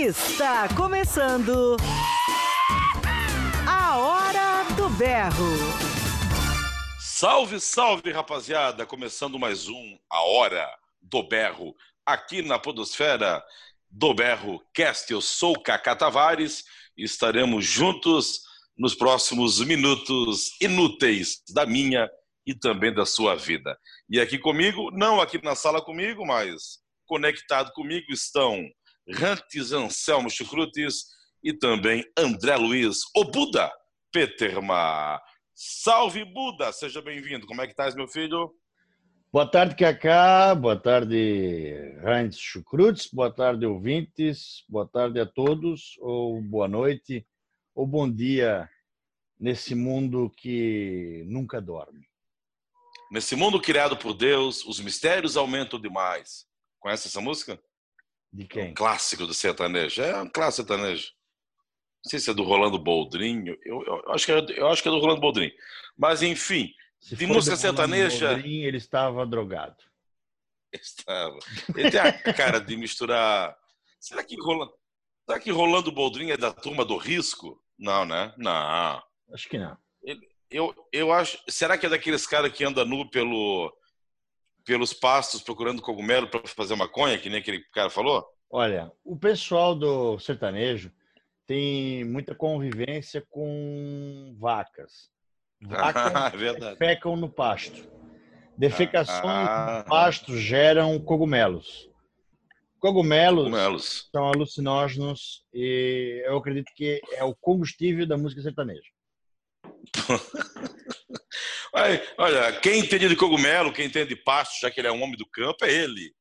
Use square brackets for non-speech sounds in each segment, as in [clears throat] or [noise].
Está começando a Hora do Berro. Salve, salve, rapaziada! Começando mais um A Hora do Berro, aqui na Podosfera do Berro Cast. Eu sou Cacá Tavares e estaremos juntos nos próximos minutos inúteis da minha e também da sua vida. E aqui comigo, não aqui na sala comigo, mas conectado comigo estão Rantes Anselmo Chucrutes e também André Luiz, o Buda Peterma. Salve, Buda! Seja bem-vindo. Como é que estás, meu filho? Boa tarde, Cacá. Boa tarde, Rantes Chucrutes. Boa tarde, ouvintes. Boa tarde a todos, ou boa noite, ou bom dia nesse mundo que nunca dorme. Nesse mundo criado por Deus, os mistérios aumentam demais. Conhece essa música? De quem? Um clássico do sertanejo. É um clássico sertanejo. Não sei se é do Rolando Boldrinho. Eu, eu, eu acho, que é, eu acho que é do Rolando Boldrinho. Mas, enfim, Se de música sertaneja. Boldrin, ele estava drogado. Estava. Ele tem a cara de misturar. Será que Rolando, será que Rolando Boldrinho é da turma do risco? Não, né? Não. Acho que não. Eu, eu acho. Será que é daqueles caras que anda nu pelo, pelos pastos procurando cogumelo para fazer maconha, que nem aquele cara falou? Olha, o pessoal do sertanejo tem muita convivência com vacas. Vacas Ah, [laughs] é verdade. defecam no pasto. Defecações Ah. no pasto geram cogumelos. Cogumelos Cogumelos. são alucinógenos e eu acredito que é o combustível da música sertaneja. [laughs] Ai, Olha, quem entende de cogumelo, quem entende de pasto, já que ele é um homem do campo, é ele.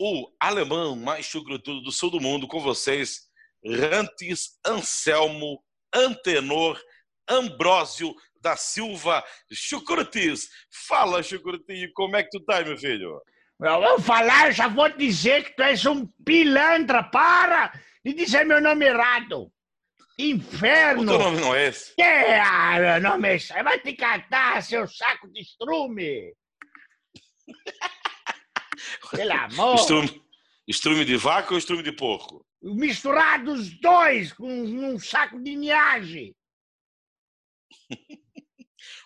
O alemão mais chucrutudo do sul do mundo, com vocês, Rantes Anselmo Antenor Ambrósio da Silva Chucrutis. Fala, Chucrutinho, como é que tu tá, meu filho? Eu vou falar, já vou dizer que tu és um pilantra. Para de dizer meu nome errado. O Inferno. teu nome não é esse? É, ah, meu nome é esse. Vai te catar, seu saco de estrume. [laughs] Pelo amor. Estrume, estrume de vaca ou estrume de porco? Misturados os dois com um saco de niagem. [laughs]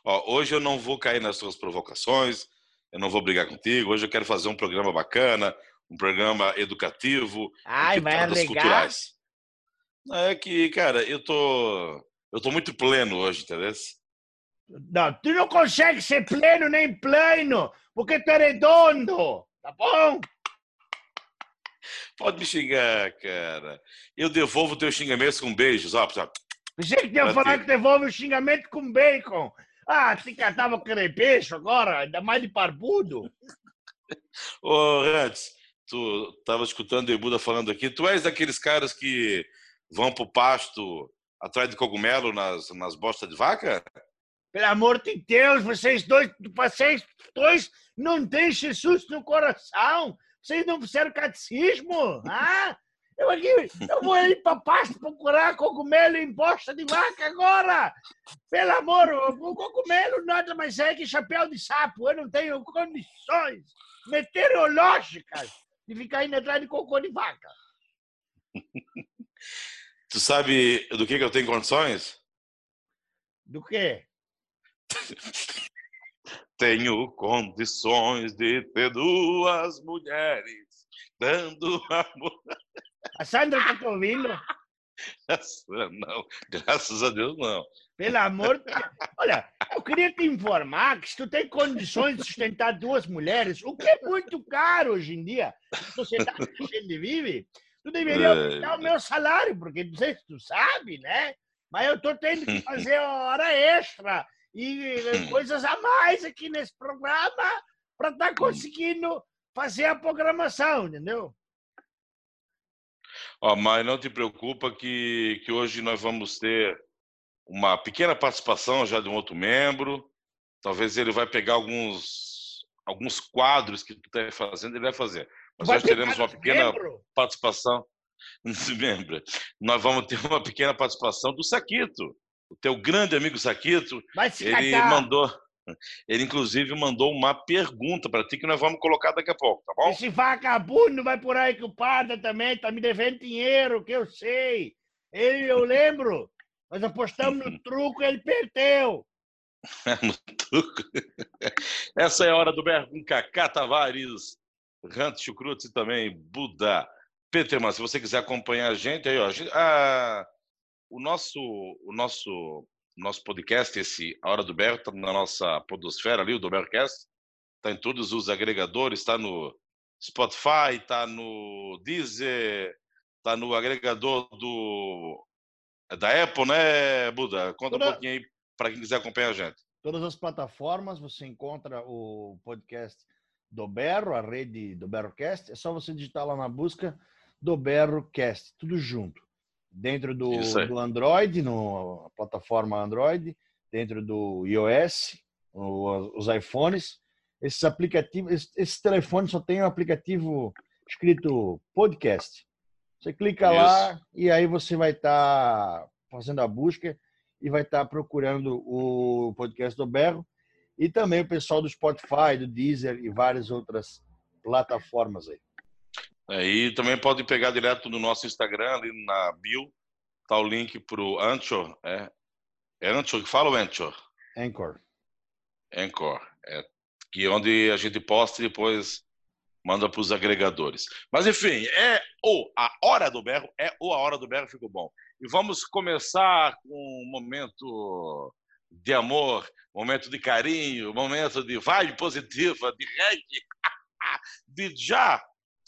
Ó, hoje eu não vou cair nas suas provocações, eu não vou brigar contigo. Hoje eu quero fazer um programa bacana, um programa educativo, Ai, vai alegar. culturais. É que, cara, eu tô eu tô muito pleno hoje, entendeu? Não, tu não consegue ser pleno nem plano, porque tu é redondo. Tá bom? Pode me xingar, cara. Eu devolvo teu xingamento com beijos, ó. pessoal. Pensei que falado ti. que devolve o xingamento com bacon. Ah, te catava crepecho agora, ainda mais de barbudo. Ô, Rantes, tu tava escutando o Buda falando aqui, tu és daqueles caras que vão pro pasto atrás de cogumelo nas, nas bostas de vaca? Pelo amor de Deus, vocês dois, vocês dois não têm Jesus no coração. Vocês não fizeram catecismo? Ah? Eu, aqui, eu vou ir para pasto procurar cogumelo em bosta de vaca agora. Pelo amor, o cogumelo nada mais é que chapéu de sapo. Eu não tenho condições meteorológicas de ficar indo atrás de cocô de vaca. [laughs] Tu sabe do que, que eu tenho condições? Do quê? [laughs] Tenho condições de ter duas mulheres dando [laughs] amor. A Sandra tá te ouvindo? [laughs] Não, graças a Deus não. Pelo amor de Deus. Olha, eu queria te informar que se tu tem condições de sustentar duas mulheres, o que é muito caro hoje em dia, na sociedade que a gente vive, tu deveria É. aumentar o meu salário, porque não sei se tu sabe, né? Mas eu tô tendo que [laughs] fazer hora extra e eh, coisas a mais aqui nesse programa para estar conseguindo fazer a programação, entendeu? Ó, mas não te preocupa que, que hoje nós vamos ter uma pequena participação já de um outro membro. Talvez ele vai pegar alguns, alguns quadros que tu está fazendo, ele vai fazer. Mas Vai nós teremos uma pequena membro? participação. [laughs] Lembra? Nós vamos ter uma pequena participação do Saquito, o teu grande amigo Saquito. Ele catar. mandou. Ele, inclusive, mandou uma pergunta para ti que nós vamos colocar daqui a pouco, tá bom? Esse vagabundo vai por aí que o Parda também tá me devendo dinheiro, que eu sei. Ele, eu lembro. Nós apostamos no [laughs] truco e ele perdeu. [laughs] no truco. Essa é a hora do Berro com Cacá Tavares, Rant Chucrutz e também Buda. Peterman, se você quiser acompanhar a gente aí, ó, a gente- o nosso, o nosso, nosso podcast, esse A Hora do Berro, está na nossa podosfera ali, o do Berrocast, está em todos os agregadores, está no Spotify, está no Deezer, está no agregador do da Apple, né, Buda? Conta um Toda- pouquinho aí para quem quiser acompanhar a gente. Todas as plataformas você encontra o podcast do Berro, a rede do Berrocast. É só você digitar lá na busca do Berrocast, tudo junto. Dentro do, Isso do Android, no, a plataforma Android, dentro do iOS, o- os iPhones. Esses aplicativos, esses, esses telefones só tem um aplicativo escrito podcast. Você clica lá e aí você vai estar fazendo a busca e vai estar procurando o podcast do Berro e também o pessoal do Spotify, do Deezer e várias outras plataformas aí. Aí também pode pegar direto no nosso Instagram, ali na bio, tá o link pro Anchor, é, é Anchor que fala ou Anchor? Anchor. Anchor, é, que é onde a gente posta e depois manda para os agregadores. Mas enfim, é o A Hora do Berro, é o A Hora do Berro, ficou bom. E vamos começar com um momento de amor, momento de carinho, momento de vibe positiva, de reggae, [laughs] de já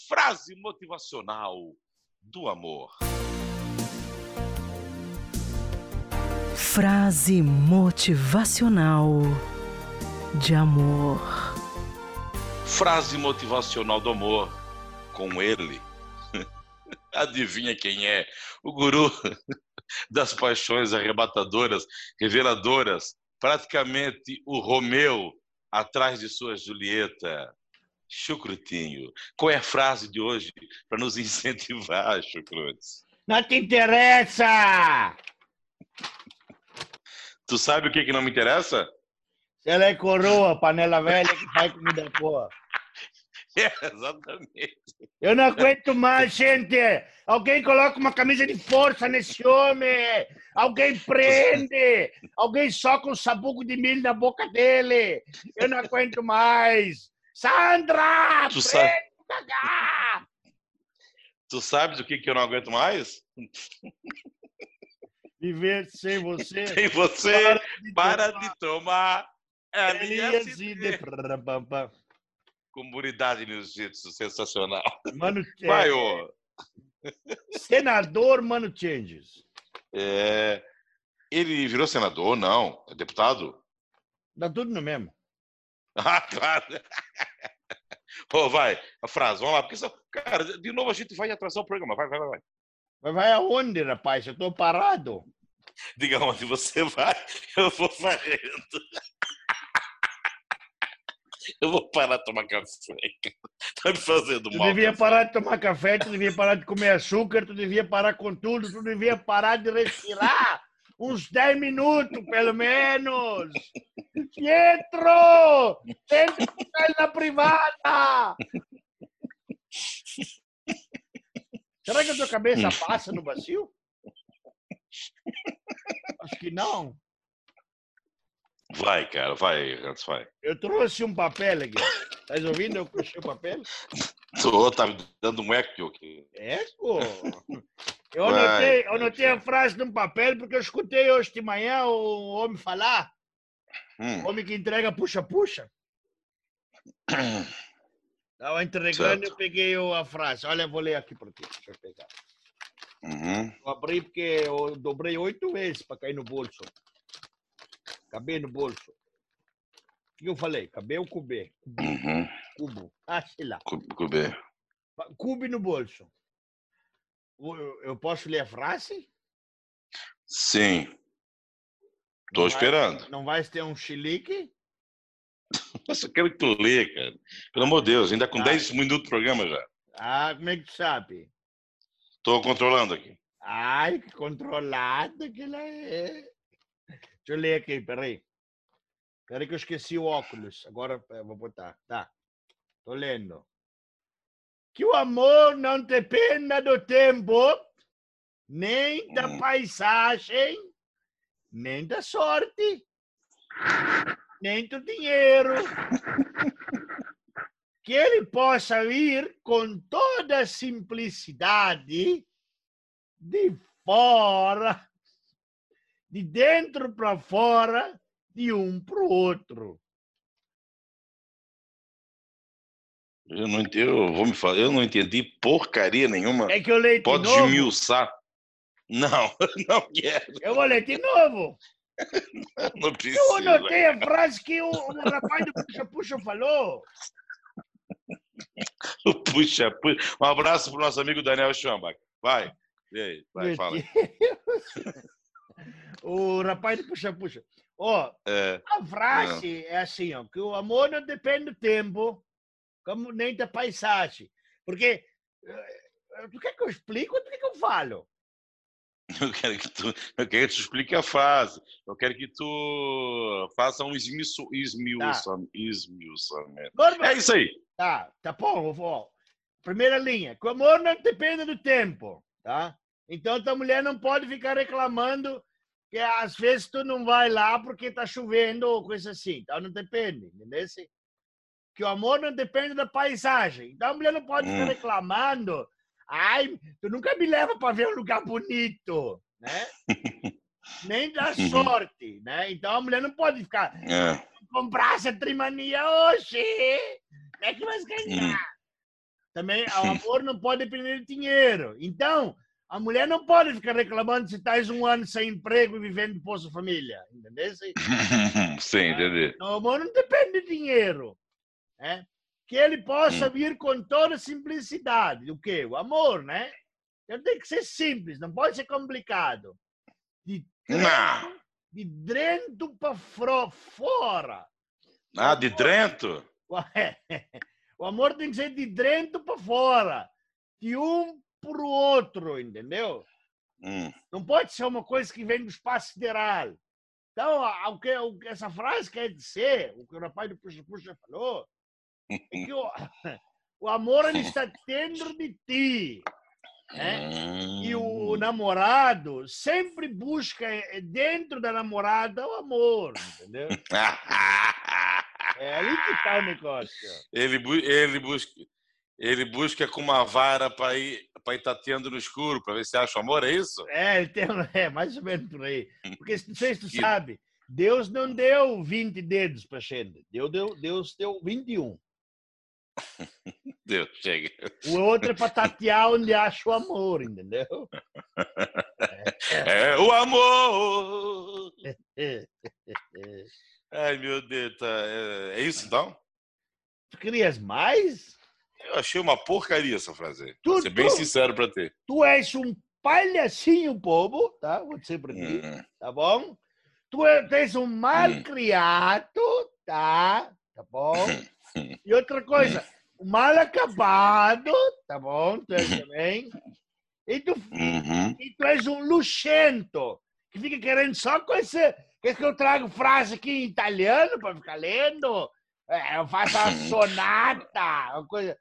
frase motivacional do amor. Frase motivacional de amor. Frase motivacional do amor com ele. [laughs] Adivinha quem é? O guru [laughs] [laughs] das paixões arrebatadoras, reveladoras, praticamente o Romeu atrás de sua Julieta. Chucrutinho, qual é a frase de hoje para nos [laughs] incentivar, Chucrutes? Não te interessa! Tu sabe o que, que não me interessa? Ela é coroa, panela velha que faz comida boa. É, [laughs] exatamente. Eu não aguento mais, gente! Alguém coloca uma camisa de força nesse homem! Alguém prende! Alguém soca um sabugo de milho na boca dele! Eu não aguento mais! Sandra! Tu prende sabe-! Tu sabes o que, que eu não aguento mais? Viver sem você. [laughs] Tem você para de tomar e de... LSD. Comunidade Jiu-Jitsu, sensacional. Mano, [laughs] Vai, é, ô. senador Mano Changes. É, ele virou senador? Não. É deputado? Dá tudo no mesmo. [laughs] Ah, claro. Ô, vai, a frase, vamos lá. Porque, só- cara, de novo a gente vai atrasar o programa. Vai, vai, vai. vai. Mas vai aonde, rapaz? Eu tô parado. Diga onde você vai, [laughs] eu vou varrendo. Eu vou parar de tomar café. Tá me fazendo Tu mal. devia café. parar de tomar café, tu devia parar de comer açúcar, tu devia parar com tudo, tu devia parar de respirar. Uns 10 minutos, pelo menos. Pietro! Tenta ficar na privada! Será que a tua cabeça passa no bacio? Acho que não. Vai, cara, vai, Hans, vai. Eu trouxe um papel aqui. Tá ouvindo eu puxei o papel? [laughs] Tô, tá me dando um eco aqui. Eco! Eu Vai, anotei, eu anotei a frase num papel porque eu escutei hoje de manhã o homem falar. Hum. O homem que entrega puxa-puxa. [coughs] Estava entregando e eu peguei a frase. Olha, eu vou ler aqui para ti. Deixa eu pegar. Uhum. Eu abri porque eu dobrei oito vezes para cair no bolso. Cabei no bolso. O que eu falei? Cabei ou cubê? Uhum. Cubo. Ah, sei lá. Cu- Cubê. Cube no bolso. Eu posso ler a frase? Sim. Vai- esperando. Não vai ter um chilique? [laughs] Nossa, eu quero que tu lê, cara. Pelo amor de Deus, ainda com Ah. 10 minutos do programa já. Ah, como é que tu sabe? Tô controlando aqui. Ai, que controlada que ela é. Deixa eu ler aqui, peraí. Espera que eu esqueci o óculos. Agora eu vou botar. Tá. Tô lendo. Que o amor não dependa do tempo, nem da Hum. paisagem, nem da sorte, nem do dinheiro. [laughs] Que ele possa vir com toda a simplicidade de fora, de dentro para fora, de um para o outro. Eu não entendi, eu vou me falar, eu não entendi porcaria nenhuma. É que eu leio de Pode novo. esmiuçar. Não, [laughs] não quero, Eu vou ler de novo. [laughs] não Eu precisa. anotei a frase que o, o rapaz do Puxa Puxa falou. [laughs] Puxa, puxa. Um abraço pro nosso amigo Daniel Schambach. Vai, e aí, vai, Meu fala. Deus. O rapaz do Puxa Puxa. Ó, É, a frase é assim, ó, que o amor não depende do tempo, como nem da paisagem. Porque, eh, tu quer que eu explique ou tu quer que eu falo? eu quero que tu, eu quero que tu explique a frase. Eu quero que tu faça um esmiuçam- esmiuçamento. Normal. É isso aí. Tá, tá bom, vou. Primeira linha, que o amor não depende do tempo, tá? Então tua mulher não pode ficar reclamando que às vezes tu não vai lá porque tá chovendo ou coisa assim. Então não depende, entendeu? Que o amor não depende da paisagem. Então a mulher não pode ficar Hum. reclamando. Ai, tu nunca me leva para ver um lugar bonito, né? [laughs] Nem da Uhum. sorte, né? Então a mulher não pode ficar É. comprar essa trimania hoje. Como é que vai ganhar? Também o [laughs] amor não pode depender de dinheiro. Então, a mulher não pode ficar reclamando se estás um ano sem emprego e vivendo de Bolsa Família. Entendeu? Sim, [laughs] entendi. O amor não depende de dinheiro. Né? Que ele possa vir com toda simplicidade. O quê? O amor, né? Então tem que ser simples, não pode ser complicado. De, Não. de dentro para fora. Ah, de Drento? Ué, [laughs] O amor tem que ser de dentro para fora, de um para o outro, entendeu? Hum. Não pode ser uma coisa que vem do espaço sideral. Então, o que, o essa frase quer dizer, o que o rapaz do Puxa Puxa falou, é que o, [laughs] o amor ele está dentro de ti. né? E o Hum. namorado sempre busca eh, dentro da namorada o amor, entendeu? [laughs] É ali que está o negócio. ele, ele busca ele busca com uma vara para ir para tateando no escuro para ver se acha o amor, é isso? É, tem, [laughs] é, mais ou menos por aí. Porque não sei se tu sabe, Deus não deu 20 dedos para gente. Deus deu, Deus deu 21. [laughs] Deus, chega. O outro é para tatear onde acha o amor, entendeu? [laughs] É o amor. É. Ai, meu Deus, tá, é, é isso então? Tu querias mais? Eu achei uma porcaria essa frase. Tu- Vou ser bem tu- sincero para ti. Tu és um palhacinho bobo, tá? Vou dizer para ti, Hum, tá bom? Tu é- tens um mal criado, tá? Tá bom? [laughs] E outra coisa, um mal acabado, tá bom? Tu és também. E tu uhum. E tu és um luxento, que fica querendo só com esse. Quer que eu trago frase aqui em italiano para ficar lendo? É, eu faço a [laughs] sonata, uma coisa.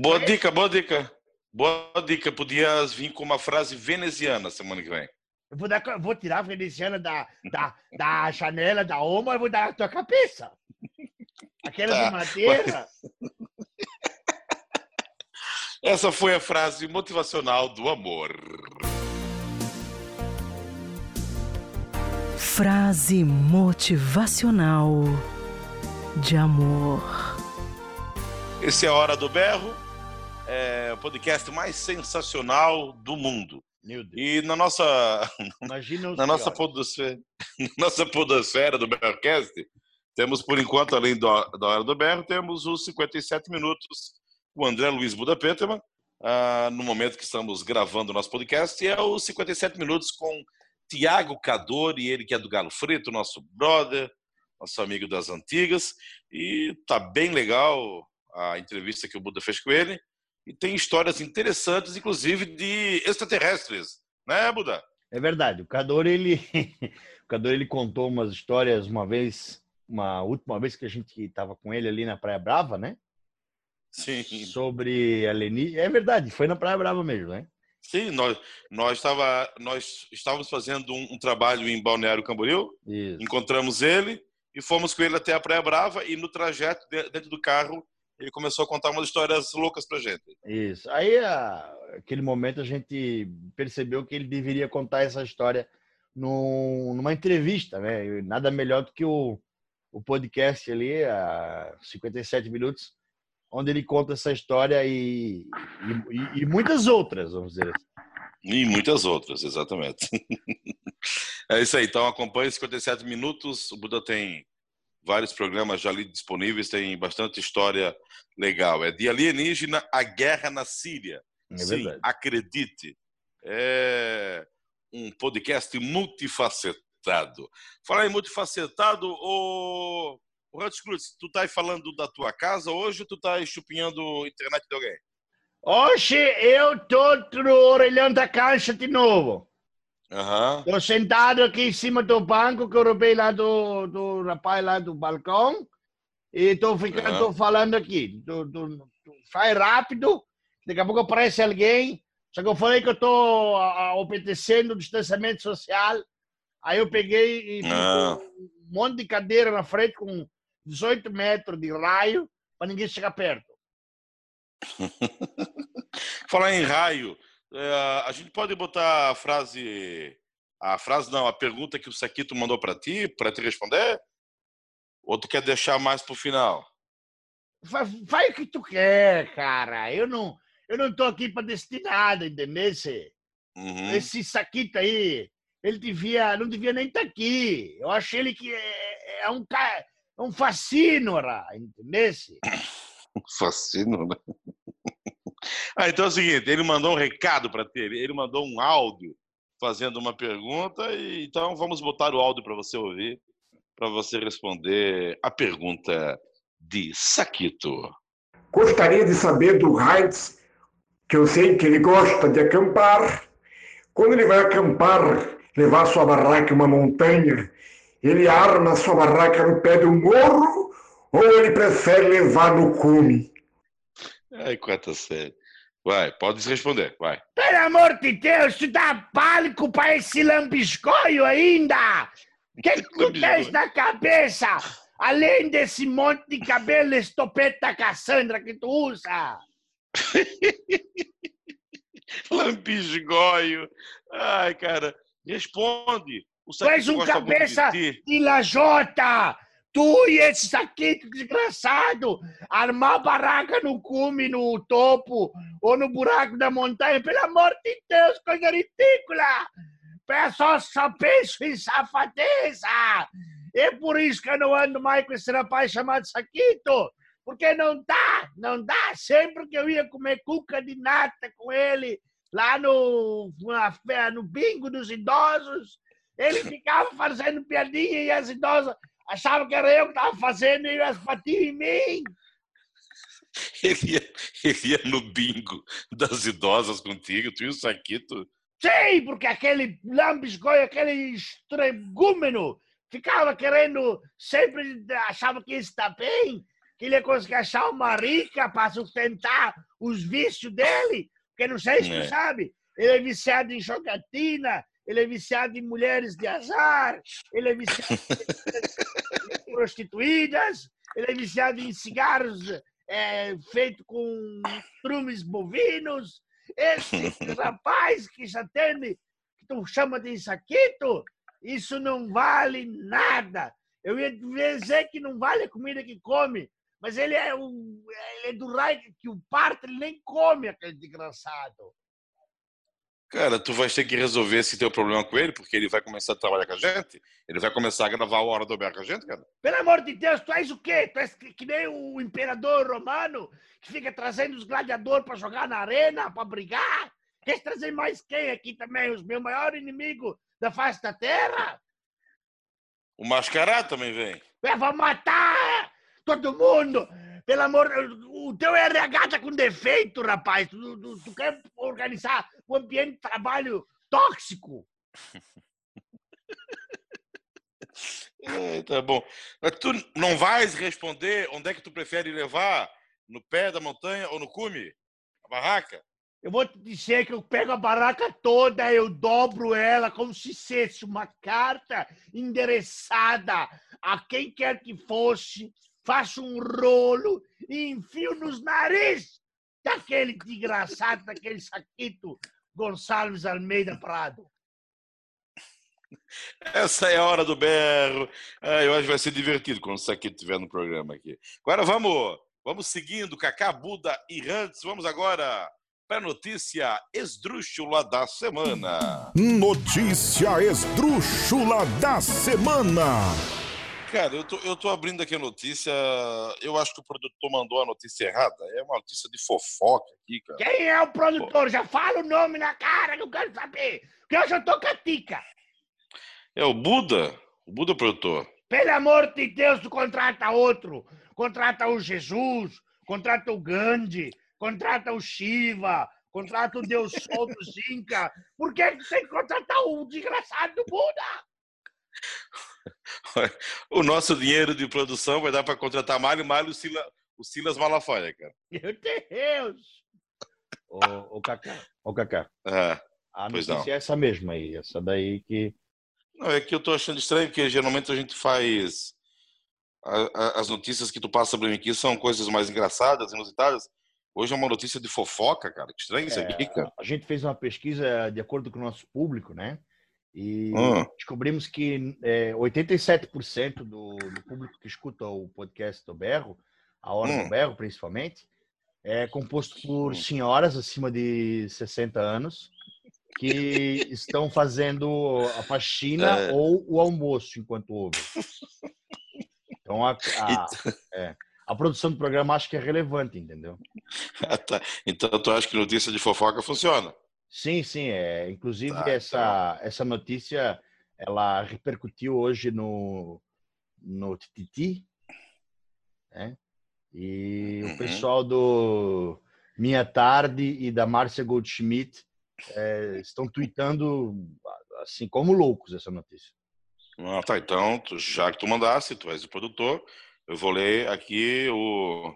Boa dica, boa dica. Boa dica. Podias vir com uma frase veneziana semana que vem. Eu vou, dar, vou tirar a veneziana da, da, [laughs] da janela da Oma e vou dar na tua cabeça. Aquela Tá, de madeira. [laughs] Essa foi a frase motivacional do amor. Frase motivacional de amor. Esse é a Hora do Berro, é o podcast mais sensacional do mundo. Meu Deus. E na nossa, na nossa, podosfera, [laughs] na nossa podosfera do Berrocast, temos por enquanto, além do, da Hora do Berro, temos os 57 minutos com o André Luiz Buda Peterman, ah, no momento que estamos gravando o nosso podcast, e é os 57 minutos com Tiago Cadori, ele que é do Galo Frito, nosso brother, nosso amigo das antigas, e tá bem legal a entrevista que o Buda fez com ele, e tem histórias interessantes, inclusive de extraterrestres, né, Buda? É verdade. O Cador ele, [laughs] o Cador ele contou umas histórias uma vez uma última vez que a gente estava com ele ali na Praia Brava, né? Sim, Sobre alienígena. É verdade, foi na Praia Brava mesmo, né? sim nós, nós, estava, nós estávamos fazendo um, um trabalho em Balneário Camboriú, Isso. encontramos ele e fomos com ele até a Praia Brava e no trajeto, de- dentro do carro, ele começou a contar umas histórias loucas pra gente. Isso. Aí, a- aquele momento, a gente percebeu que ele deveria contar essa história num- numa entrevista, né? E Nada melhor do que o, o podcast ali, a 57 minutos, onde ele conta essa história e, e, e muitas outras, vamos dizer assim. E muitas outras, exatamente. [laughs] é isso aí, então acompanhe 57 minutos. O Buda tem vários programas já ali disponíveis, tem bastante história legal. É de alienígena a guerra na Síria. É Sim, verdade. acredite. É um podcast multifacetado. Falar em multifacetado, o, Ratos Cruz, tu tá falando da tua casa hoje ou tu tá chupinhando a internet de alguém? Hoje eu tô no orelhão da cancha de novo. Tô sentado aqui em cima do banco que eu roubei lá do, do rapaz lá do balcão. E tô ficando, tô falando aqui. Do, do, do- faz rápido. Daqui a pouco aparece alguém. Só que eu falei que eu tô a- obedecendo o distanciamento social. Aí eu peguei e Ah. um monte de cadeira na frente com 18 metros de raio para ninguém chegar perto. [laughs] Falar em raio, é, a gente pode botar a frase, a frase não, a pergunta que o Saquito mandou para ti, para te responder? Ou tu quer deixar mais pro final? Fa- Faz o que tu quer, cara. Eu não, eu não tô aqui para decidir nada, entendeu? Uhum. Esse saquito aí, ele devia, não devia nem estar aqui. Eu acho ele que é, é um cara, é um fascínio, entendeu? [laughs] Fascino, né? Ah, então é o seguinte, ele mandou um recado para ele ele mandou um áudio fazendo uma pergunta, e então vamos botar o áudio para você ouvir, para você responder a pergunta de Saquito. Gostaria de saber do Heinz, que eu sei que ele gosta de acampar. Quando ele vai acampar, levar sua barraca em uma montanha, ele arma sua barraca no pé do morro ou ele prefere levar no cume? Ai, quarta série. Vai, pode responder, vai. Pelo amor de Deus, tu dá palco para esse lambiscoio ainda? O que, que tu tens na cabeça? Além desse monte de cabelo estopeta Cassandra que tu usa. [laughs] Lambisgoio. Ai, cara, responde. O Tu és um cabeça de de lajota! Tu e esse saquito desgraçado! Armar barraca no cume, no topo, ou no buraco da montanha, pelo amor de Deus, coisa ridícula! Só, só penso em safadeza! É por isso que eu não ando mais com esse rapaz chamado Saquito! Porque não dá, não dá. Sempre que eu ia comer cuca de nata com ele, lá no, no bingo dos idosos, ele ficava fazendo piadinha e as idosas achavam que era eu que estava fazendo e elas batiam em mim. [laughs] Ele ia, ele ia no bingo das idosas contigo, tu e o Saquito. Sim, porque aquele lambisgoio, aquele estregúmeno, ficava querendo, sempre achava que está bem, que ele ia conseguir achar uma rica para sustentar os vícios dele, porque não sei se É. tu sabe, ele é viciado em jogatina, ele é viciado em mulheres de azar, ele é viciado em [laughs] prostituídas, ele é viciado em cigarros é, feito com trumes bovinos. Esse [laughs] rapaz que já tem, que tu chama de saquito, isso não vale nada. Eu ia dizer que não vale a comida que come, mas ele é, ele é do raio que o parto ele nem come aquele desgraçado. Cara, tu vais ter que resolver esse teu problema com ele, porque ele vai começar a trabalhar com a gente. Ele vai começar a gravar a hora do Bear com a gente, cara. Pelo amor de Deus, tu és o quê? Tu és que, que nem o imperador romano que fica trazendo os gladiadores para jogar na arena, para brigar? Queres trazer mais quem aqui também? Os meus maiores inimigos da face da terra? O Mascarado também vem. É, vão matar todo mundo! Pelo amor, o teu RH tá com defeito, rapaz. Tu, tu- tu quer organizar um ambiente de trabalho tóxico. [laughs] É, tá bom. Mas tu não vais responder onde é que tu prefere levar? No pé da montanha ou no cume? A barraca? Eu vou te dizer que eu pego a barraca toda, eu dobro ela como se fosse uma carta endereçada a quem quer que fosse, faço um rolo e enfio nos nariz daquele desgraçado, daquele saquito Gonçalves Almeida Prado. Essa é a hora do berro. Ah, eu acho que vai ser divertido quando isso aqui estiver no programa aqui. Agora vamos, vamos seguindo, Cacá, Buda e Hans. Vamos agora para a notícia esdrúxula da semana. Notícia esdrúxula da semana. Cara, eu tô, eu tô abrindo aqui a notícia. Eu acho que o produtor mandou a notícia errada. É uma notícia de fofoca aqui, cara. Quem é o produtor? Já fala o nome na cara eu quero saber. Que eu já tô catica. É o Buda? O Buda produtor. Pelo amor de Deus, tu contrata outro. Contrata o Jesus, contrata o Gandhi, contrata o Shiva, contrata o Deus Sol dos Inca. Por que tu tem que contratar o desgraçado do Buda? [laughs] O nosso dinheiro de produção vai dar para contratar Mário, Mário o, Sila, o Silas Malafaia, cara. Meu Deus! Ô, ô Cacá, ô Cacá, É. a Pois notícia não. é essa mesma aí, essa daí que Não, é que eu tô achando estranho, porque geralmente a gente faz. a- a- as notícias que tu passa pra mim aqui são coisas mais engraçadas, inusitadas. Hoje é uma notícia de fofoca, cara. Que estranho isso aqui, cara. a gente fez uma pesquisa de acordo com o nosso público, né? E Hum. descobrimos que é, 87% do, do público que escuta o podcast do Berro, a Hora Hum. do Berro principalmente, é composto por senhoras acima de 60 anos que estão fazendo a faxina É. ou o almoço enquanto ouvem. Então a, a, é, a produção do programa acho que é relevante, entendeu? Ah, [laughs] tá. Então tu acha que notícia de fofoca funciona? Sim, sim. É, inclusive, Tá, essa, essa notícia ela repercutiu hoje no, no TTT, né? E Uhum. o pessoal do Minha Tarde e da Márcia Goldschmidt é, estão tweetando assim como loucos essa notícia. Ah, tá. Então, já que tu mandasse, tu és o produtor, eu vou ler aqui o.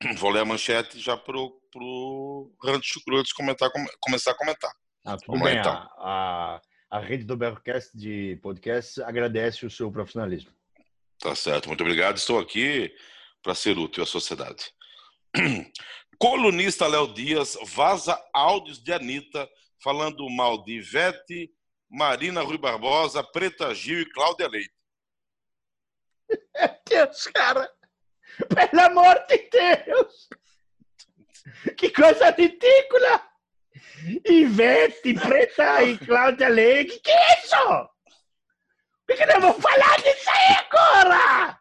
[clears throat] Vou ler a manchete já pro, pro Rancho Chucrutos comentar, come- começar a comentar. Ah, Vamos lá, bem. então. A, a, a rede do Berrocast de podcast agradece o seu profissionalismo. Tá certo, muito obrigado. Estou aqui para ser útil à sociedade. [clears throat] Colunista Léo Dias vaza áudios de Anitta falando mal de Ivete, Marina Rui Barbosa, Preta Gil e Cláudia Leite. [laughs] Deus, cara! [laughs] Pelo amor de Deus! Que coisa ridícula! Ivete, Preta e Cláudia Leite, que é isso? Por que não vou falar disso aí agora?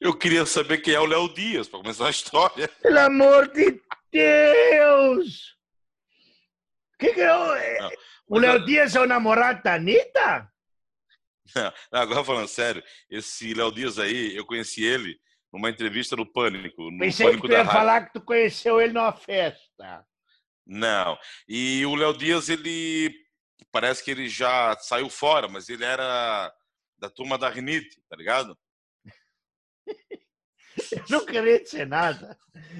Eu queria saber quem é o Léo Dias, para começar a história. Pelo amor de Deus! Que que eu... Não, O Léo Dias é o namorado da Anitta? [laughs] Agora falando sério, esse Léo Dias aí, eu conheci ele numa entrevista no Pânico, no Pensei que Pânico tu da ia falar que tu conheceu ele numa festa. Não. E o Léo Dias, ele parece que ele já saiu fora, mas ele era da turma da Rinite, tá ligado? [laughs] Eu não queria dizer nada.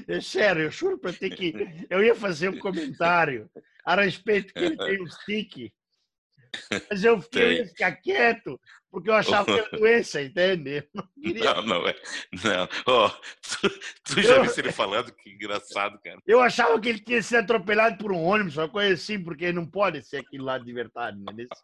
É sério, eu juro pra ti que eu ia fazer um comentário a respeito que ele tem um [laughs] stick. Mas eu [laughs] fiquei, eu ficar quieto, porque eu achava que era [laughs] doença, entende? Não queria. Não, não é. Não. Ó, tu, tu já Eu- viu ele falando? Que engraçado, cara. Eu achava que ele tinha sido atropelado por um ônibus, uma coisa assim, porque não pode ser aquilo lá de verdade, não é isso?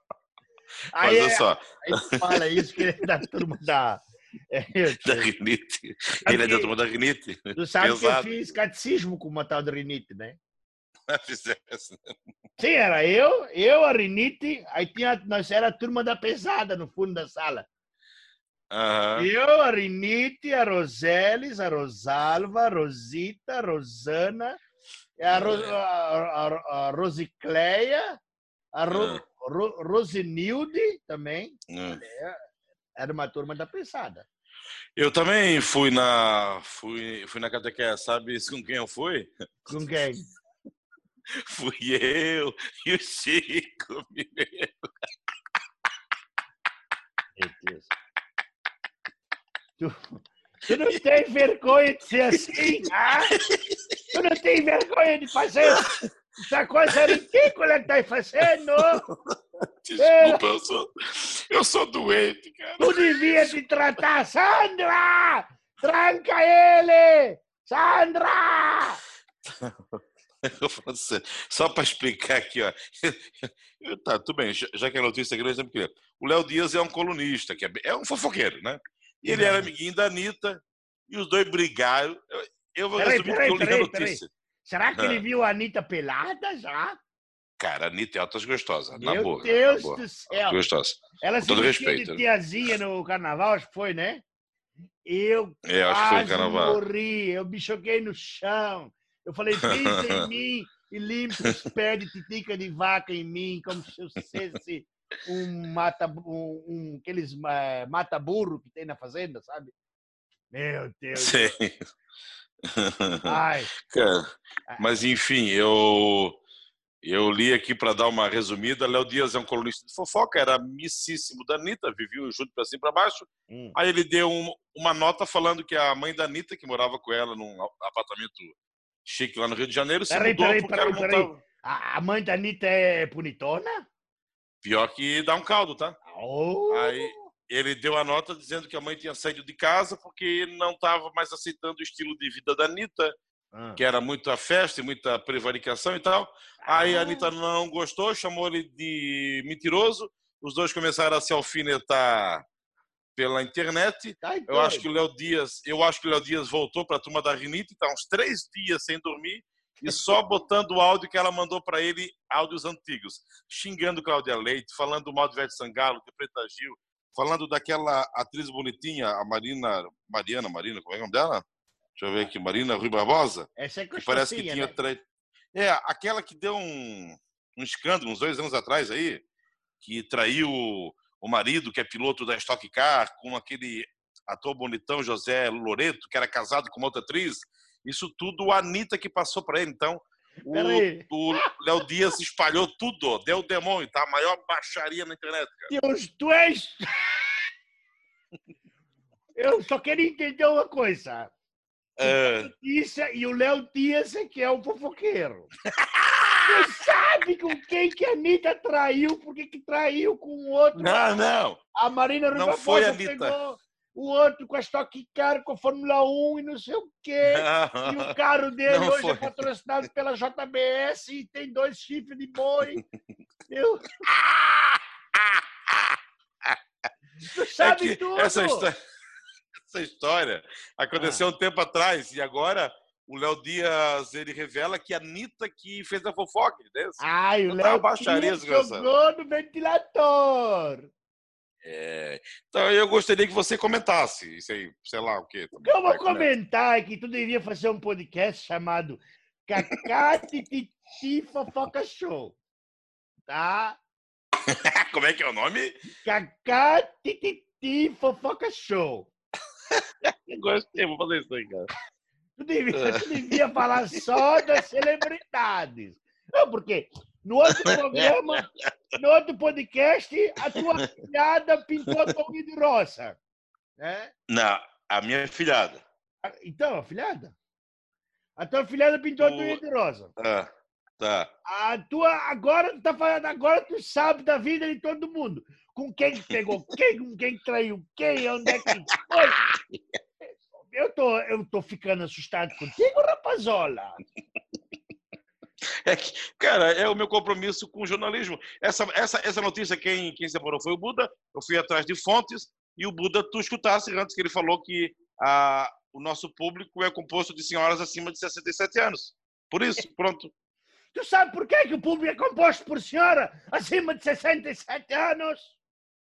Mas Aí, olha só, aí fala isso que ele é da turma da. [laughs] É, da Rinite. Ele é da turma da Rinite. tu sabe que eu Pesado. fiz catecismo com uma tal de rinite, né? [laughs] Fizesse. Sim, era eu, eu, a Rinite, aí tinha, nós era a turma da pesada no fundo da sala. Aham. Eu, a Rinite, a Roseles, a Rosalva, a Rosita, a Rosana, a, Ro, a, a, a Rosicleia, a Ro, Ah. Ro- Rosinilde também. Hum. Era uma turma da pesada. Eu também fui na fui, fui na catequese, sabe com quem eu fui? Com quem? [laughs] [laughs] Fui eu e o Chico Mineiro. Meu Deus. Tu, tu não tem vergonha de ser assim, ah? Tu não tem vergonha de fazer essa coisa ridícula que tá fazendo? Desculpa, eu sou, eu sou doente, cara. Tu devia te tratar, Sandra! Tranca ele! Sandra! [laughs] [laughs] Sério. Só para explicar aqui, ó. [laughs] Tá, tudo bem, já que a notícia é grande, queria. O Léo Dias é um colunista, que é, é um fofoqueiro, né? E ele era amiguinho da Anitta, e os dois brigaram. Eu, eu vou Peraí, resumir peraí, a peraí, peraí. notícia. Será que ele Ah. viu a Anitta pelada já? Cara, a Anitta é altas gostosa, na Meu boa. Deus na boa. do céu! Gostosa. Ela Com se todo vestiu respeito, de tiazinha no carnaval, acho que foi, né? Eu É, acho que foi carnaval. morri, eu me choquei no chão. Eu falei, pisa em mim e limpa os pés de titica de vaca em mim, como se eu fosse um mata, um, um aqueles eh, mata-burro que tem na fazenda, sabe? Meu Deus. Sim. Ai, Cara, mas enfim, eu eu li aqui para dar uma resumida. Léo Dias é um colunista de fofoca, era amicíssimo da Anitta, vivia junto para cima e para baixo. hum. Aí ele deu um- uma nota falando que a mãe da Anitta, que morava com ela num apartamento chique lá no Rio de Janeiro, se Peraí, mudou peraí, peraí, peraí. a, mãe da Anitta é bonitona? Pior que dá um caldo, tá? Oh. Aí ele deu a nota dizendo que a mãe tinha saído de casa porque não estava mais aceitando o estilo de vida da Anitta, Ah. que era muita festa e muita prevaricação e tal. Aí a Ah. Anitta não gostou, chamou ele de mentiroso. Os dois começaram a se alfinetar pela internet. Tá Eu acho que o Léo Dias, eu acho que o Léo Dias voltou para a turma da Rinite, está uns três dias sem dormir e só [laughs] botando o áudio que ela mandou para ele, áudios antigos, xingando Cláudia Leite, falando mal de Ivete Sangalo, de Preta Gil, falando daquela atriz bonitinha, a Marina, Mariana, Marina, como é o nome dela? Deixa eu ver aqui, Marina Rui Barbosa, Essa é que parece que tinha né? tra... É, aquela que deu um, um escândalo uns dois anos atrás aí, que traiu o marido, que é piloto da Stock Car, com aquele ator bonitão José Loreto, que era casado com uma outra atriz. Isso tudo a Anitta que passou para ele. Então, o, Peraí. o Léo Dias espalhou tudo, deu o demônio, tá? A maior baixaria na internet, cara. Deus, tu és. Eu só quero entender uma coisa. É, Notícia e o Léo Dias é que é o fofoqueiro. [laughs] Tu sabe com quem que a Anitta traiu? Por que que traiu com o outro? não, não. A Marina Não Rui foi a Barbosa Anitta. pegou o outro com a Stock Car, com a Fórmula 1 e não sei o quê. E o carro dele Não hoje foi. é patrocinado pela JBS e tem dois chifres de boi. Eu... Tu É sabe que tudo! essa história, [laughs] essa história aconteceu Ah. um tempo atrás e agora o Léo Dias ele revela que a Anitta que fez a fofoca, entendeu? Ai, o Léo baixaria, jogou no ventilador. É, então eu gostaria que você comentasse isso aí, sei lá o quê. O que eu vou comentar é que tu devia fazer um podcast chamado Cacá Tititi Fofoca Show. Tá? [laughs] Como é que é o nome? Cacá Tititi Fofoca Show. [laughs] Gostei, vou fazer isso aí, cara. Tu devia, tu devia falar só das celebridades. Não, porque no outro [laughs] programa, no outro podcast, a tua filhada pintou a torre de roça. Né? Não, a minha filhada. Então, a filhada? A tua filhada pintou a O- torre de rosa. Ah, tá. A tua, agora tu tá falando, agora tu sabe da vida de todo mundo. Com quem que pegou quem, com quem que traiu quem, onde é que foi. [laughs] Eu tô, eu tô ficando assustado contigo, rapazola. É que, cara, é o meu compromisso com o jornalismo. Essa, essa, essa notícia, quem, quem separou foi o Buda. Eu fui atrás de fontes e o Buda, tu escutasse antes que ele falou que a, o nosso público é composto de senhoras acima de 67 anos. Por isso, pronto. Tu sabe por que, que o público é composto por senhora acima de 67 anos?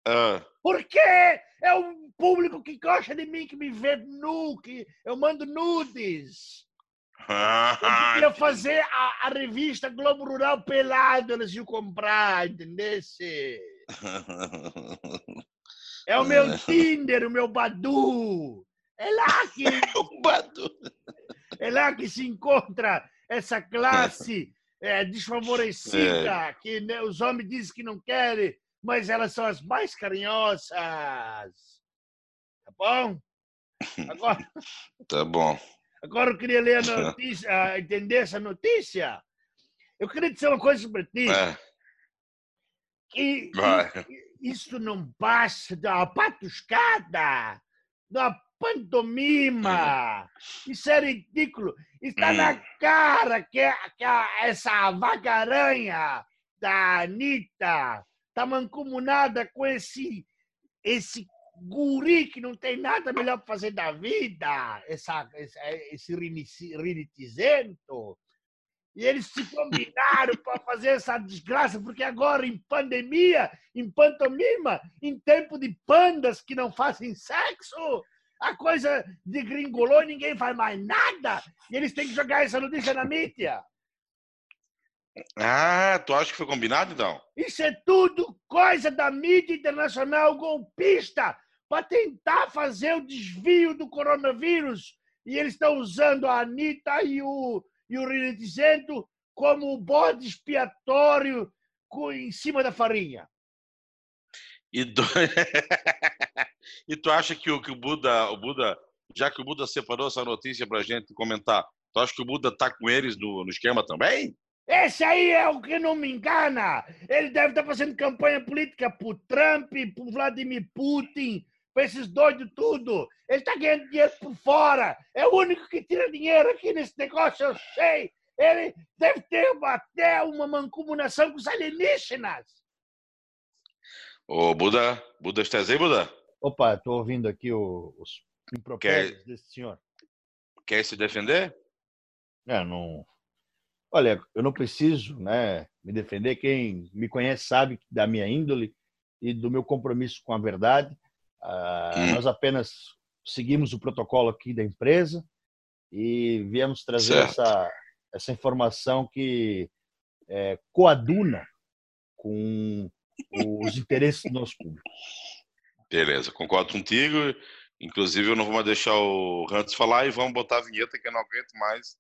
Ah, Porque é um público que gosta de mim, que me vê nu, que eu mando nudes. Eu podia fazer a, a revista Globo Rural pelado, eles iam comprar, entendesse? É o meu [laughs] Tinder, o meu Badu. É lá que, [laughs] o Badu. é lá que se encontra essa classe [laughs] é, desfavorecida, que né, os homens dizem que não querem, mas elas são as mais carinhosas. Tá bom? Agora, [laughs] Tá bom. agora eu queria ler a [laughs] notícia, entender essa notícia. Eu queria dizer uma coisa para ti. É, que isso não passa da patuscada, da pantomima. [laughs] Isso é ridículo. Está Hum. na cara que, que a- essa vaca-aranha da Anitta está mancomunada com esse, esse guri que não tem nada melhor para fazer da vida, essa, esse, esse rinitizento. E eles se combinaram para fazer essa desgraça, porque agora, em pandemia, em pantomima, em tempo de pandas que não fazem sexo, a coisa degringolou e ninguém faz mais nada. E eles têm que jogar essa notícia na mídia. Ah, tu acha que foi combinado então? Isso é tudo coisa da mídia internacional golpista para tentar fazer o desvio do coronavírus. E eles estão usando a Anitta e o, e o Rinetizento como bode expiatório co- em cima da farinha. E, do... [laughs] e tu acha que o, que o Buda, o Buda, já que o Buda separou essa notícia pra gente comentar, tu acha que o Buda tá com eles no, no esquema também? Esse aí é o que não me engana. Ele deve estar fazendo campanha política pro Trump, pro Vladimir Putin, para esses doidos tudo. Ele está ganhando dinheiro por fora. É o único que tira dinheiro aqui nesse negócio, eu sei. Ele deve ter até uma mancomunação com os alienígenas. Ô, Buda, Buda, estás aí, Buda? Opa, estou ouvindo aqui o- os impropérios desse senhor. Quer se defender? É, não... Olha, eu não preciso né, me defender. Quem me conhece sabe da minha índole e do meu compromisso com a verdade. Ah, Hum. Nós apenas seguimos o protocolo aqui da empresa e viemos trazer Certo. essa, essa informação que é, coaduna com os interesses do nosso público. Beleza, concordo contigo. Inclusive, eu não vou mais deixar o Hans falar e vamos botar a vinheta que eu não aguento mais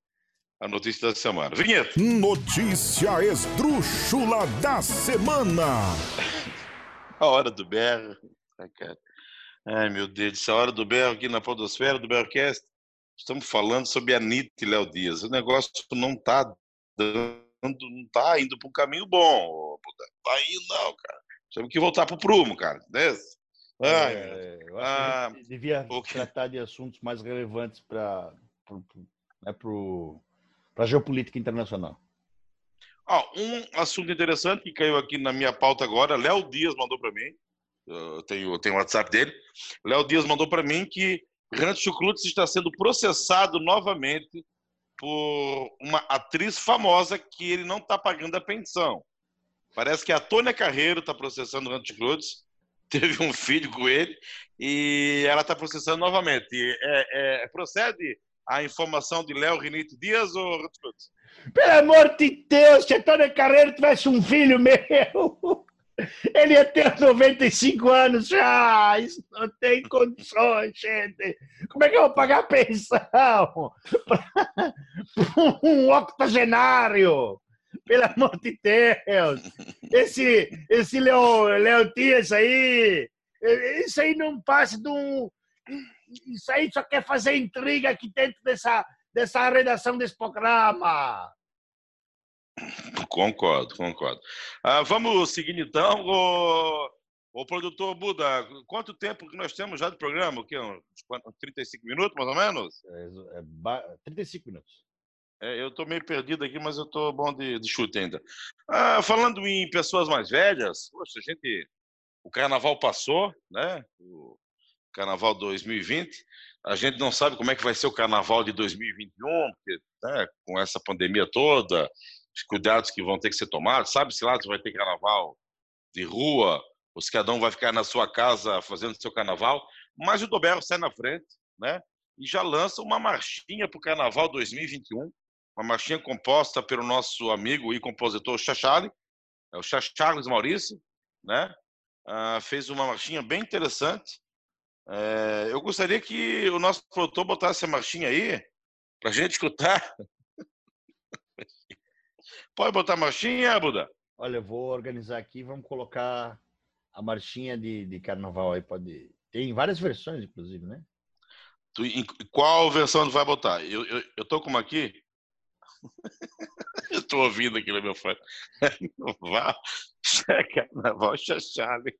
a notícia da semana. Vinheta! Notícia esdrúxula da semana. [laughs] A hora do berro. Ai, cara. Ai, meu Deus, essa hora do berro aqui na podosfera do Berrocast. Estamos falando sobre a Anitta e Léo Dias. O negócio não está dando, não tá indo para um caminho bom. Buda. Tá indo não, cara. Temos que voltar pro prumo, cara. Ai, Deus. É, eu acho Ah, devia ok. tratar de assuntos mais relevantes para né, a geopolítica internacional. Ó, um assunto interessante que caiu aqui na minha pauta agora, Léo Dias mandou para mim, eu tenho, eu tenho o WhatsApp dele, Léo Dias mandou para mim que Rancho Cruz está sendo processado novamente por uma atriz famosa que ele não está pagando a pensão. Parece que a Tônia Carreiro está processando o Cruz, [laughs] teve um filho com ele, e ela está processando novamente. É, é, procede a informação de Léo Rinite Dias ou Cruz? Pelo amor de Deus, se Antônio Carreiro tivesse um filho meu, [laughs] ele ia ter 95 anos já. Isso não tem condições, gente. Como é que eu vou pagar pensão para [laughs] um octogenário? Pelo amor de Deus. Esse, esse Leo, Leo Dias aí, isso aí não passa de um. Isso aí só quer fazer intriga aqui dentro dessa, dessa redação desse programa. Concordo, concordo. Ah, vamos seguindo então. O, o produtor Buda, quanto tempo que nós temos já de programa? O quê? Uns quantos- 35 minutos, mais ou menos? É, é ba- 35 minutos. É, eu estou meio perdido aqui, mas eu estou bom de, de chute ainda. Ah, falando em pessoas mais velhas, poxa, a gente, o carnaval passou, né? O carnaval 2020. A gente não sabe como é que vai ser o carnaval de 2021, porque né, com essa pandemia toda, os cuidados que vão ter que ser tomados. Sabe-se lá se vai ter carnaval de rua, ou se cada um vai ficar na sua casa fazendo seu carnaval. Mas o Doberro sai na frente, né? E já lança uma marchinha para o carnaval 2021 uma marchinha composta pelo nosso amigo e compositor Chachali, é o Cha- Charles Maurício, né? Ah, fez uma marchinha bem interessante. É, eu gostaria que o nosso produtor botasse a marchinha aí para a gente escutar. [laughs] Pode botar a marchinha, Buda? Olha, eu vou organizar aqui, vamos colocar a marchinha de, de carnaval aí, pode. Tem várias versões, inclusive, né? Tu, em qual versão tu vai botar? Eu, eu, eu tô como aqui? [laughs] eu tô ouvindo aqui no meu fone. Carnaval, carnaval chachale.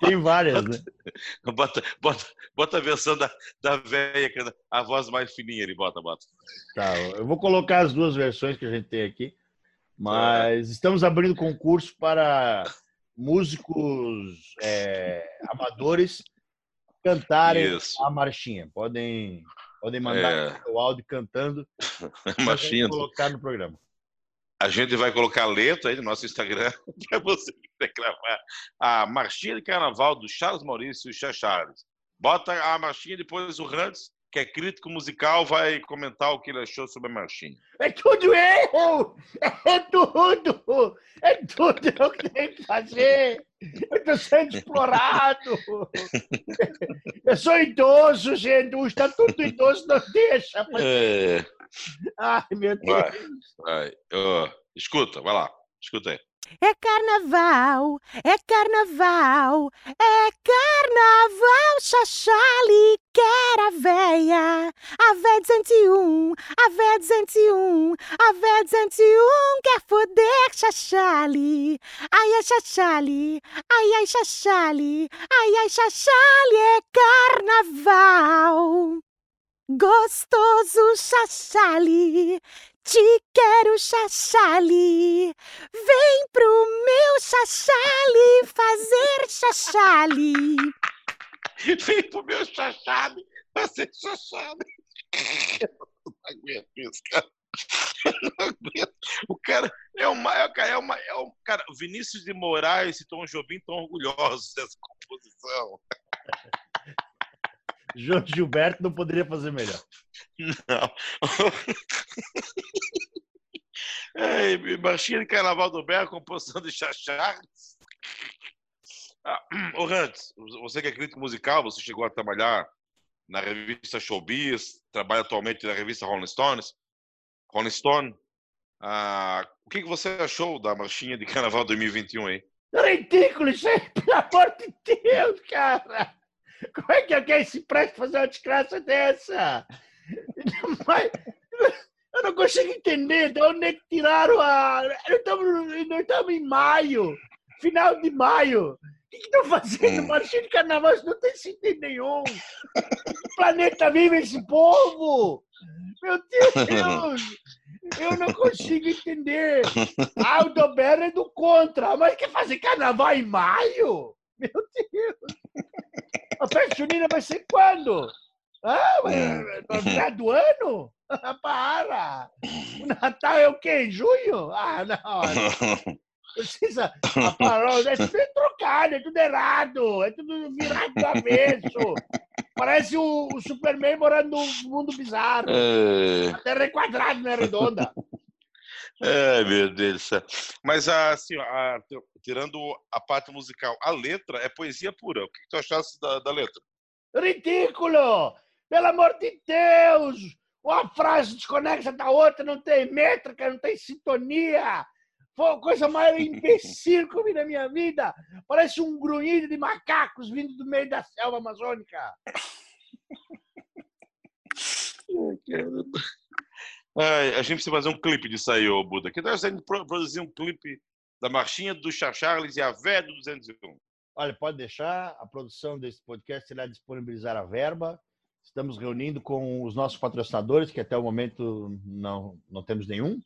Tem várias, né? [laughs] Bota, bota, bota a versão da, da velha, é a voz mais fininha ali, bota, bota. Tá, eu vou colocar as duas versões que a gente tem aqui, mas estamos abrindo concurso para músicos é, amadores cantarem Isso. a marchinha. Podem, podem mandar É. o áudio cantando [laughs] para Machinha. colocar no programa. A gente vai colocar a letra aí no nosso Instagram [laughs] para você que quiser gravar a marchinha de carnaval do Charles Maurício Chachares. Bota a marchinha, depois o Hans, que é crítico musical, vai comentar o que ele achou sobre a marchinha. É tudo eu! É tudo! É tudo eu que tenho que fazer! Eu estou sendo explorado! Eu sou idoso, gente! O Estatuto do Idoso não deixa! mas- É, [laughs] Ai, meu Deus! vai, vai. Ó, escuta, vai lá. Escuta aí. É carnaval, é carnaval, é carnaval, xaxali, quer a véia. A véia 201, a véia 201, a véia 201 quer foder xaxali. Ai, ai, xaxali, ai, ai, xaxali, ai, ai, xaxali, é carnaval. Gostoso xaxali, te quero xaxali. Vem pro meu xaxali fazer xaxali. Vem pro meu chachado, vai ser chachado. Eu não aguento isso, cara. Eu não aguento. O cara é uma. É, cara, é é um, cara, o Vinícius de Moraes e Tom Jobim estão orgulhosos dessa composição. João Gilberto não poderia fazer melhor. Não. [laughs] Ei, marchinha de Carnaval do Berro, composição de Chacharles. Ah, ô Hans, você que é crítico musical, você chegou a trabalhar na revista Showbiz, trabalha atualmente na revista Rolling Stones. Rolling Stone. Ah, o que, que você achou da marchinha de Carnaval 2021 aí? Ridículo isso aí, pelo amor de Deus, cara! Como é que alguém se presta a fazer uma desgraça dessa? Mas, eu não consigo entender de onde é que tiraram a. Nós estamos, em maio, final de maio. O que estão fazendo? Hum. Marchinha de carnaval, isso não tem sentido nenhum. Que planeta vive esse povo? Meu Deus! Eu não consigo entender. Ah, o Doberro é do contra. Mas quer fazer carnaval em maio? Meu Deus! A festa junina vai ser quando? Ah, mas no final do ano? Para! O Natal é o quê? Em junho? Ah, não. Precisa. A paródia é tudo trocado, é tudo errado, é tudo virado do avesso. Parece o, o Superman morando num mundo bizarro. É... A Terra é quadrada, não é redonda. Ai, meu Deus do céu. Mas, assim, a- tirando a parte musical, a letra é poesia pura. O que, que tu achaste da, da letra? Ridículo! Pelo amor de Deus! Uma frase desconexa da outra, não tem métrica, não tem sintonia. Foi a coisa mais [laughs] imbecil que eu vi na minha vida. Parece um grunhido de macacos vindo do meio da selva amazônica. [laughs] Ai, a gente precisa fazer um clipe disso aí, ô Buda. Que tal pro- produzir um clipe da marchinha do Charles e a véia do 201? Olha, pode deixar, a produção desse podcast irá disponibilizar a verba. Estamos reunindo com os nossos patrocinadores, que até o momento não, não temos nenhum.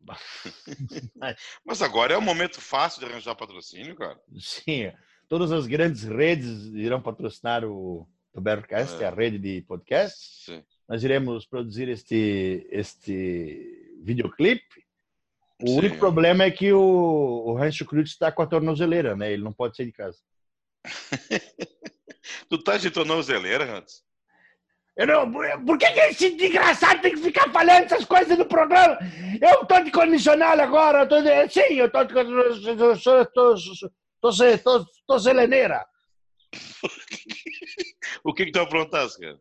[laughs] Mas agora é um momento fácil de arranjar patrocínio, cara. Sim, todas as grandes redes irão patrocinar o Tubercast, É. a rede de podcasts. Sim. Nós iremos produzir este, este videoclipe. O Sim. único problema é que o, o Rancho Cruz está com a tornozeleira, né? Ele não pode sair de casa. Tu tá de tornozeleira, Hans? Eu não, por que, que esse desgraçado tem que ficar falando essas coisas no programa? Eu tô de condicional agora, eu tô de, sim, eu tô de tô, tô, tô zeleneira. O que que tu aprontaste, cara?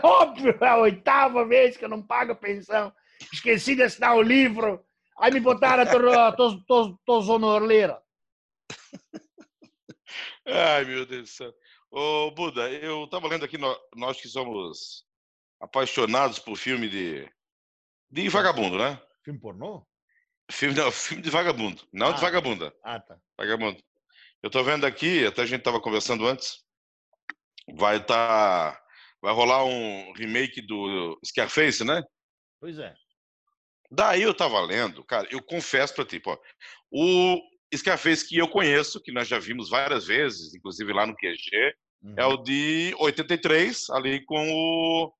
[laughs] Óbvio, é a oitava vez que eu não pago pensão. Esqueci de assinar o livro. Aí me botaram a tor- tos- tos- tozonorleira. [laughs] Ai, meu Deus do céu. Ô, Buda, eu tava lendo aqui, nó- nós que somos apaixonados por filme de, de vagabundo, né? Filme pornô? Filme, não, [laughs] filme de vagabundo, não de Ah. vagabunda, Ah, tá. vagabundo. Eu tô vendo aqui, até a gente tava conversando antes, vai tá, vai rolar um remake do Scarface, né? Pois é. Daí eu tava lendo, cara, eu confesso pra ti, pô, o Scarface que eu conheço, que nós já vimos várias vezes, inclusive lá no QG, Uhum. é o de 83, ali com o,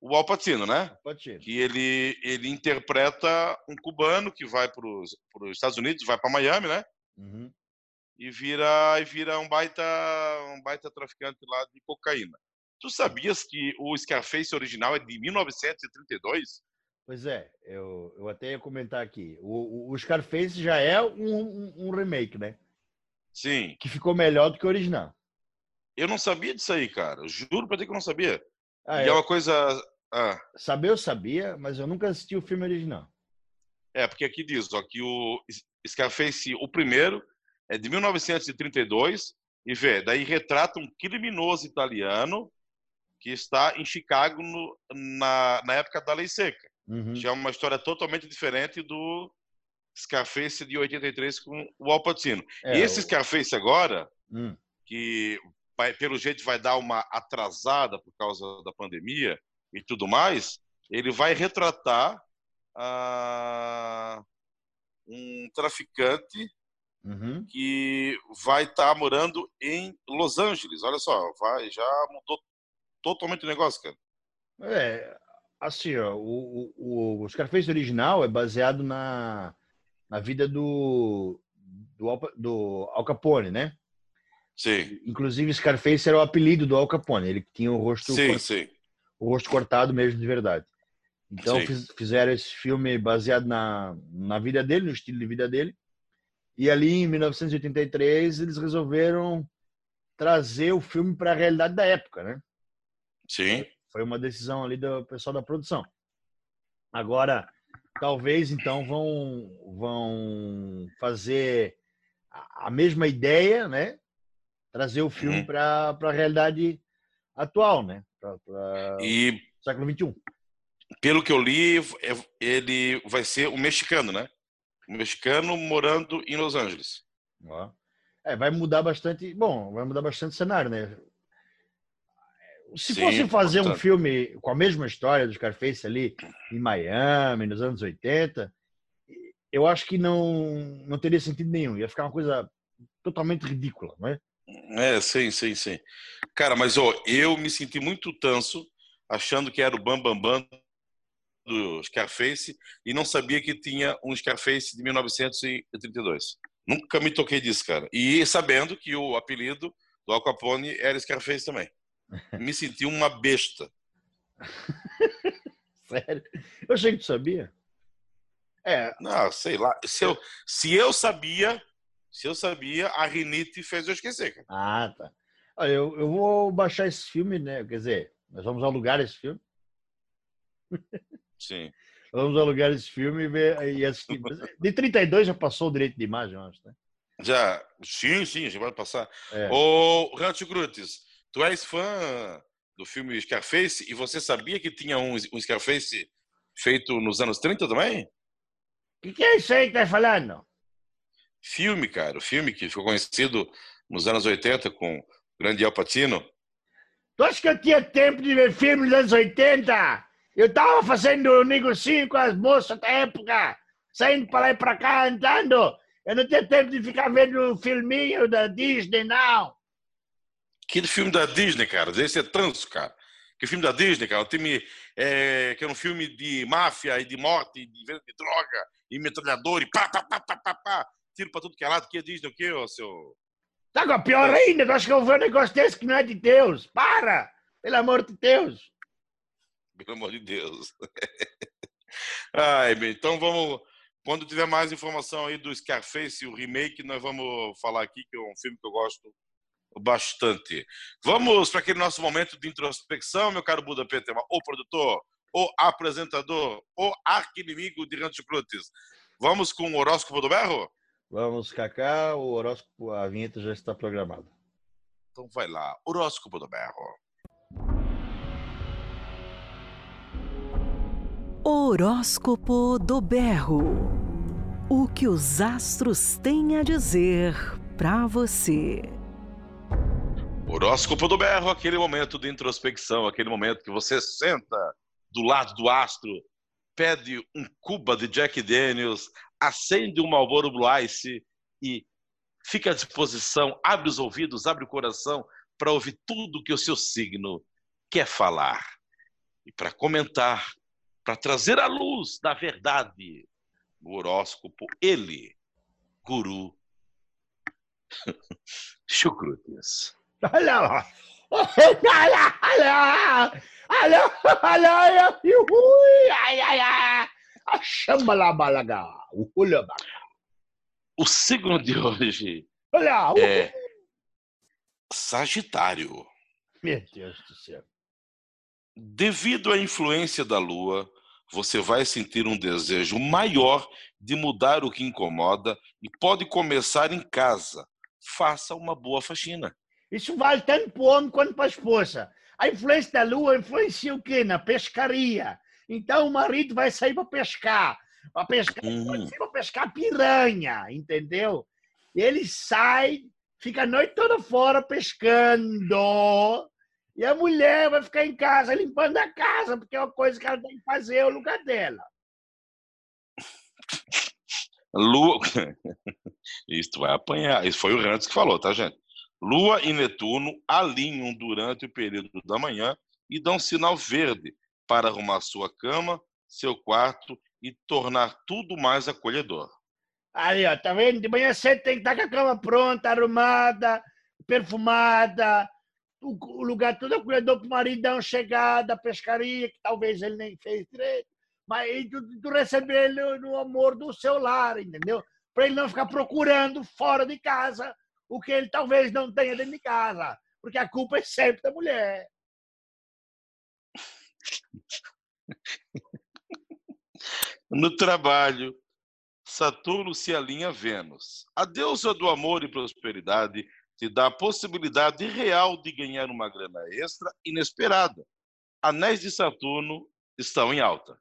o Al Pacino, né? Pode ser. Que ele, ele interpreta um cubano que vai para os Estados Unidos, vai para Miami, né? Uhum. E vira, e vira um, baita, um baita traficante lá de cocaína. Tu sabias que o Scarface original é de 1932? Pois é, eu, eu até ia comentar aqui. O, o, Scarface já é um, um, um remake, né? Sim. Que ficou melhor do que o original. Eu não sabia disso aí, cara. Eu Juro pra ti que eu não sabia. Ah, e é, é uma coisa. Ah, Saber eu sabia, mas eu nunca assisti o filme original. é, porque aqui diz ó, que o Scarface, o primeiro, é de 1932, e vê, daí retrata um criminoso italiano que está em Chicago no- na, na época da Lei Seca. Uhum. Já é uma história totalmente diferente do Scarface de 83 com o Al Pacino. É, Esse o- Scarface agora, Hum, que vai, pelo jeito vai dar uma atrasada por causa da pandemia e tudo mais, ele vai retratar ah, um traficante uhum. que vai estar morando em Los Angeles. Olha só, vai já mudou totalmente o negócio, cara. É, assim, ó, o, o, o Scarface original é baseado na, na vida do, do, Al, do Al Capone, né? Sim, Inclusive, Scarface era o apelido do Al Capone. Ele tinha o rosto, sim, cor- sim. o rosto cortado mesmo de verdade. Então, fiz- fizeram esse filme baseado na, na vida dele, no estilo de vida dele. E ali, em 1983, eles resolveram trazer o filme para a realidade da época, né? Sim. Foi uma decisão ali do pessoal da produção. Agora, talvez então vão vão fazer a mesma ideia, né? Trazer o filme Uhum. para a realidade atual, né? Para E século 21. pelo que eu li, é- ele vai ser um mexicano, né? Um mexicano morando em Los Angeles. Ó. É, vai mudar bastante. Bom, vai mudar bastante o cenário, né? Se Sim, fosse fazer um portanto. filme com a mesma história do Scarface ali em Miami, nos anos 80, eu acho que não, não teria sentido nenhum. Ia ficar uma coisa totalmente ridícula, não é? É, sim, sim, sim. Cara, mas ó, eu me senti muito tanso, achando que era o Bam Bam Bam do Scarface e não sabia que tinha um Scarface de 1932. Nunca me toquei disso, cara. E sabendo que o apelido do Al Capone era Scarface também. Me senti uma besta. [laughs] Sério. Eu achei que tu sabia. É, Não, sei lá. Se eu, se eu sabia, se eu sabia, a rinite fez eu esquecer, cara. ah, tá. Olha, eu, eu vou baixar esse filme, né? Quer dizer, nós vamos alugar esse filme. Sim. [laughs] Vamos alugar esse filme e, ver, e assistir. [laughs] De 32 já passou o direito de imagem, eu acho, né? Já, sim, sim, já vai passar. É. Ô, Rancho Crutes, tu és fã do filme Scarface e você sabia que tinha um, um Scarface feito nos anos 30 também? O que, que é isso aí que tá falando? Filme, cara, o filme que ficou conhecido nos anos 80 com o grande Al Pacino. Tu acha que eu tinha tempo de ver filme dos anos 80? Eu tava fazendo um negocinho com as moças da época, saindo pra lá e pra cá, andando. Eu não tenho tempo de ficar vendo um filminho da Disney, não. Que filme da Disney, cara? Esse é transo, cara. Que filme da Disney, cara? Um time é, que era um filme de máfia e de morte, de venda de droga, e metralhador, e pá, pá, pá, pá, pá, pá. Tiro pra tudo que é lado. Que é Disney o quê, ô, seu... Tá com pior ainda, tu acha que eu vou ver um negócio desse que não é de Deus? Para! Pelo amor de Deus! Pelo amor de Deus. [laughs] Ai, bem, então vamos. Quando tiver mais informação aí do Scarface, o remake, nós vamos falar aqui, que é um filme que eu gosto bastante. Vamos para aquele nosso momento de introspecção, meu caro Buda Petema, o produtor, o apresentador, o arqui-inimigo de Rancho Crutes. Vamos com o horóscopo do berro? Vamos, Cacá, o horóscopo, a vinheta já está programada. Então vai lá, horóscopo do berro. Horóscopo do berro. O que os astros têm a dizer para você. Horóscopo do berro, aquele momento de introspecção, aquele momento que você senta do lado do astro, pede um cuba de Jack Daniels, acende um Marlboro Blue Ice e fica à disposição, abre os ouvidos, abre o coração para ouvir tudo que o seu signo quer falar. E para comentar, para trazer a luz da verdade no horóscopo, ele, Guru [laughs] Chucrutes. Olha lá. Olha, olha, olha, olha, ui, ai, ai, ai. A chama lá, balaga. Olha, O signo de hoje olha. é Sagitário. Meu Deus do céu. Devido à influência da Lua, você vai sentir um desejo maior de mudar o que incomoda e pode começar em casa. Faça uma boa faxina. Isso vale tanto para o homem quanto para a esposa. A influência da lua influencia o quê? Na pescaria. Então o marido vai sair para pescar. Para pescar, Uhum. para pescar piranha, entendeu? Ele sai, fica a noite toda fora pescando. E a mulher vai ficar em casa limpando a casa, porque é uma coisa que ela tem que fazer, é o lugar dela. Lua. [laughs] Isso vai apanhar. Isso foi o Rantes que falou, tá, gente? Lua e Netuno alinham durante o período da manhã e dão sinal verde para arrumar sua cama, seu quarto e tornar tudo mais acolhedor. Aí, ó, tá vendo? De manhã cedo tem que estar com a cama pronta, arrumada, perfumada, o, lugar todo acolhedor para o maridão chegar da pescaria, que talvez ele nem fez direito, mas tu, tu receber ele no amor do seu lar, entendeu? Para ele não ficar procurando fora de casa o que ele talvez não tenha dentro de casa, porque a culpa é sempre da mulher. No trabalho, Saturno se alinha a Vênus. A deusa do amor e prosperidade te dá a possibilidade real de ganhar uma grana extra inesperada. Anéis de Saturno estão em alta.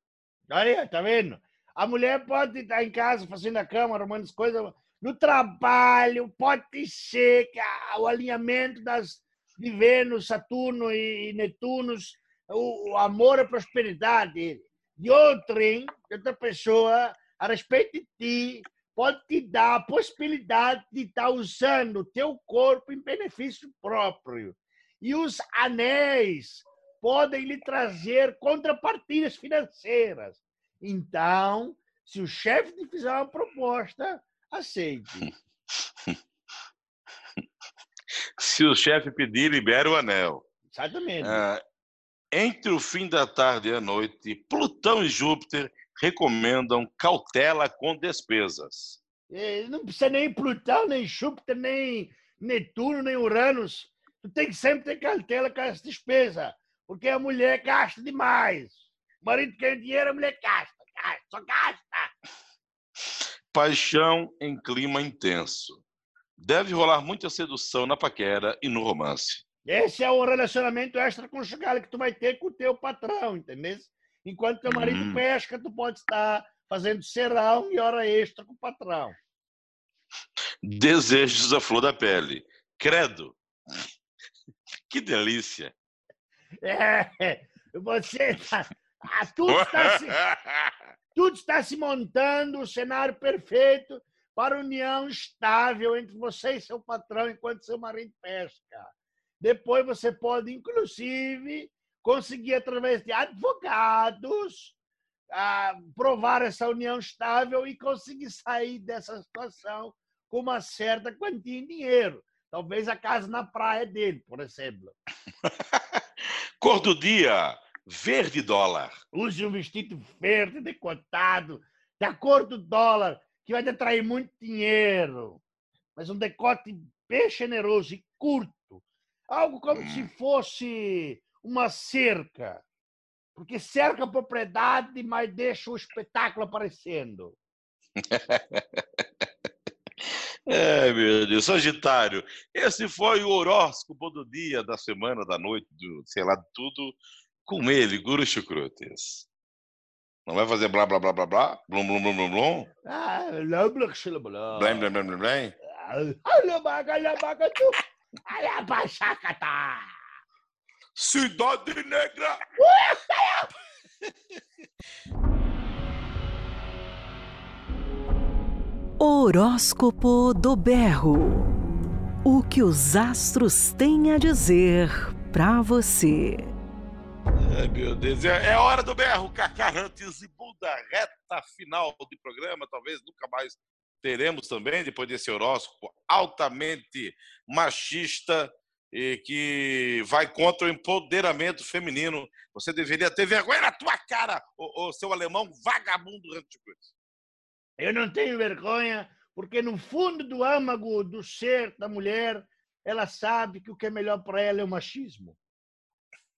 Aí, tá vendo? A mulher pode estar em casa fazendo a cama, arrumando as coisas. No trabalho, pode ser que o alinhamento das, de Vênus, Saturno e Netunos, o, o amor e prosperidade de outrem, de outra pessoa, a respeito de ti, pode te dar a possibilidade de estar usando o teu corpo em benefício próprio. E os anéis podem lhe trazer contrapartidas financeiras. Então, se o chefe te fizer uma proposta, aceite. [laughs] Se o chefe pedir, libera o anel. Exatamente. Ah, entre o fim da tarde e a noite, Plutão e Júpiter recomendam cautela com despesas. Eh, Não precisa nem Plutão, nem Júpiter, nem Netuno, nem Uranus. Tu tem que sempre ter cautela com as despesas, porque a mulher gasta demais. O marido quer dinheiro, a mulher gasta, gasta, só gasta. Paixão em clima intenso. Deve rolar muita sedução na paquera e no romance. Esse é o relacionamento extraconjugal que tu vai ter com o teu patrão, entendeu? Enquanto teu marido Hum. pesca, tu pode estar fazendo serão e hora extra com o patrão. Desejos à flor da pele. Credo. Que delícia. É, você tá, ah, tudo, está se, [laughs] tudo está se montando, o cenário perfeito para união estável entre você e seu patrão enquanto seu marido pesca. Depois você pode, inclusive, conseguir, através de advogados, ah, provar essa união estável e conseguir sair dessa situação com uma certa quantia em dinheiro. Talvez a casa na praia dele, por exemplo. [laughs] Cor do dia, verde dólar. Use um vestido verde decotado, da cor do dólar, que vai atrair muito dinheiro. Mas um decote bem generoso e curto. Algo como se fosse uma cerca. Porque cerca a propriedade, mas deixa o espetáculo aparecendo. [laughs] É, meu Deus, Sagitário. Esse foi o horóscopo do dia, da semana, da noite, do sei lá, de tudo, com ele, Guru Chucrutes. Não vai fazer blá blá blá blá blá? Blum blum blum blum blum? Ah, blá, blá, blá, blá. Blém blém blém blém blém? Olha, baga, olha, baga, tu. Olha, bachacata. Cidade Negra! Horóscopo do Berro. O que os astros têm a dizer para você. Ai, meu Deus, é, é hora do berro, Cacarrantes e Buda, reta final do programa, talvez nunca mais teremos também, depois desse horóscopo altamente machista e que vai contra o empoderamento feminino. Você deveria ter vergonha na tua cara, ô, ô, seu alemão vagabundo. Eu não tenho vergonha, porque no fundo do âmago do ser da mulher, ela sabe que o que é melhor para ela é o machismo.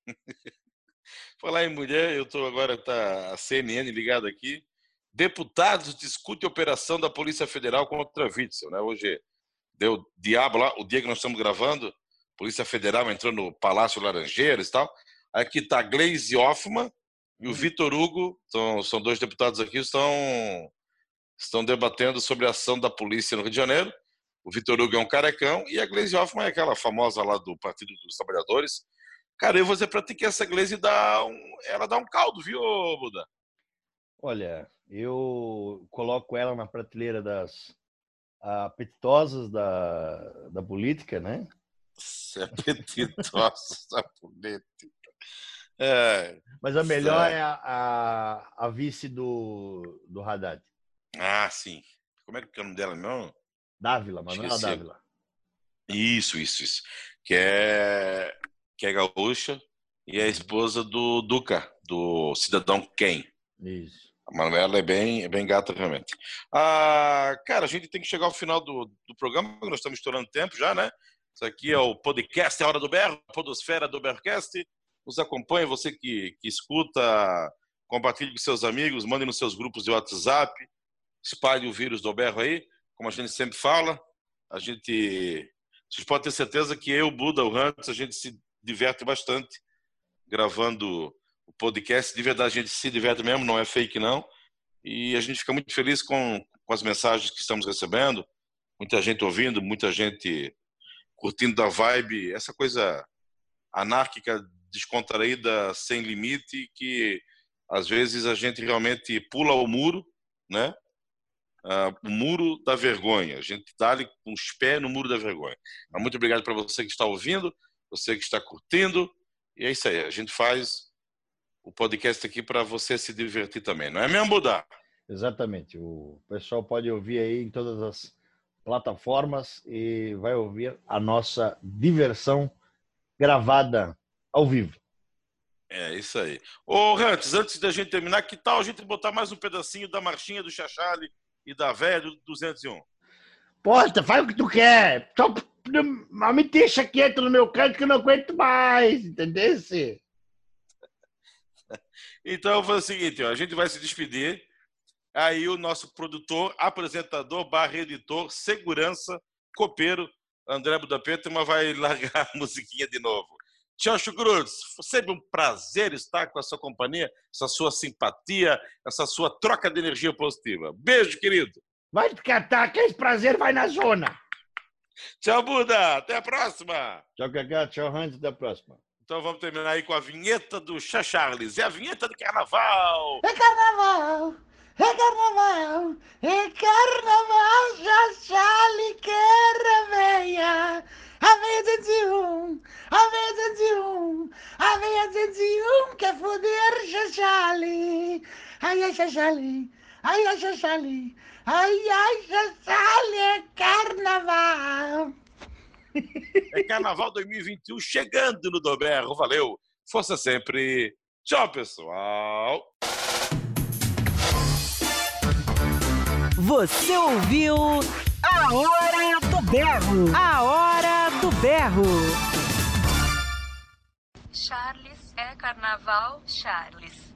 [laughs] Falar em mulher, eu estou agora, tá a CNN ligada aqui. Deputados discutem a operação da Polícia Federal contra Witzel, né? Hoje deu diabo lá, o dia que nós estamos gravando, Polícia Federal entrou no Palácio Laranjeiras e tal. Aqui está Gleisi Hoffmann e o Vitor Hugo, são, são dois deputados aqui, estão, estão debatendo sobre a ação da polícia no Rio de Janeiro. O Vitor Hugo é um carecão e a Gleisi Hoffmann é aquela famosa lá do Partido dos Trabalhadores. Cara, eu vou dizer para ti que essa Gleisi dá um, ela dá um caldo, viu, Buda? Olha, eu coloco ela na prateleira das apetitosas da, da política, né? É apetitosa [laughs] da política. É, Mas a melhor É. é a, a, a vice do, do Haddad. ah, sim. Como é que é o nome dela, não? Dávila, Manuela Esqueci. Dávila. Isso, isso, isso. Que é, que é gaúcha e é a esposa do Duca, do cidadão Ken. Isso. A Manuela é bem, é bem gata, realmente. Ah, cara, a gente tem que chegar ao final do, do programa, nós estamos estourando tempo já, né? Isso aqui é o podcast, é a Hora do Berro, a podosfera do Berrocast. Nos acompanhe, você que, que escuta, compartilhe com seus amigos, mande nos seus grupos de WhatsApp, espalhe o vírus do berro aí, como a gente sempre fala. A gente. Vocês podem ter certeza que eu, Buda, o Hans, a gente se diverte bastante gravando o podcast. De verdade, a gente se diverte mesmo, não é fake, não. E a gente fica muito feliz com, com as mensagens que estamos recebendo. Muita gente ouvindo, muita gente curtindo da vibe, essa coisa anárquica, descontraída, sem limite, que às vezes a gente realmente pula o muro, né? Ah, o muro da vergonha. A gente dá ali com os pés no muro da vergonha. Mas muito obrigado para você que está ouvindo, você que está curtindo. E é isso aí. A gente faz o podcast aqui para você se divertir também. Não é mesmo, Buda? Exatamente. O pessoal pode ouvir aí em todas as plataformas e vai ouvir a nossa diversão gravada ao vivo. É isso aí. Ô, Rantes, antes da gente terminar, que tal a gente botar mais um pedacinho da marchinha do Chachali e da velha do 201? Posta, faz o que tu quer. Só não- mas me deixa quieto no meu canto que eu não aguento mais, entendeu? Então, eu vou fazer o seguinte, ó, a gente vai se despedir. Aí o nosso produtor, apresentador, barra editor, segurança, copeiro, André Budapetema vai [laughs] largar a musiquinha de novo. Tchau, Chucruz. Sempre um prazer estar com a sua companhia, essa sua simpatia, essa sua troca de energia positiva. Beijo, querido. Vai te catar, que esse prazer vai na zona. Tchau, Buda. Até a próxima. Tchau, Cacá. Tchau, Hans. Até a próxima. Então vamos terminar aí com a vinheta do Chá Charles. É a vinheta do carnaval. É carnaval, é carnaval, é carnaval, já chale queira veia. A veia 201, a veia 201, a veia 201 quer foder Xaxali. Ai, ai, Xaxali, ai, ai, Xaxali, ai, ai, Xaxali, é carnaval. É Carnaval 2021 chegando no Doberro. Valeu. Força sempre. Tchau, pessoal. Você ouviu A Hora do Berro. A Hora do Berro. Charles é carnaval, Charles.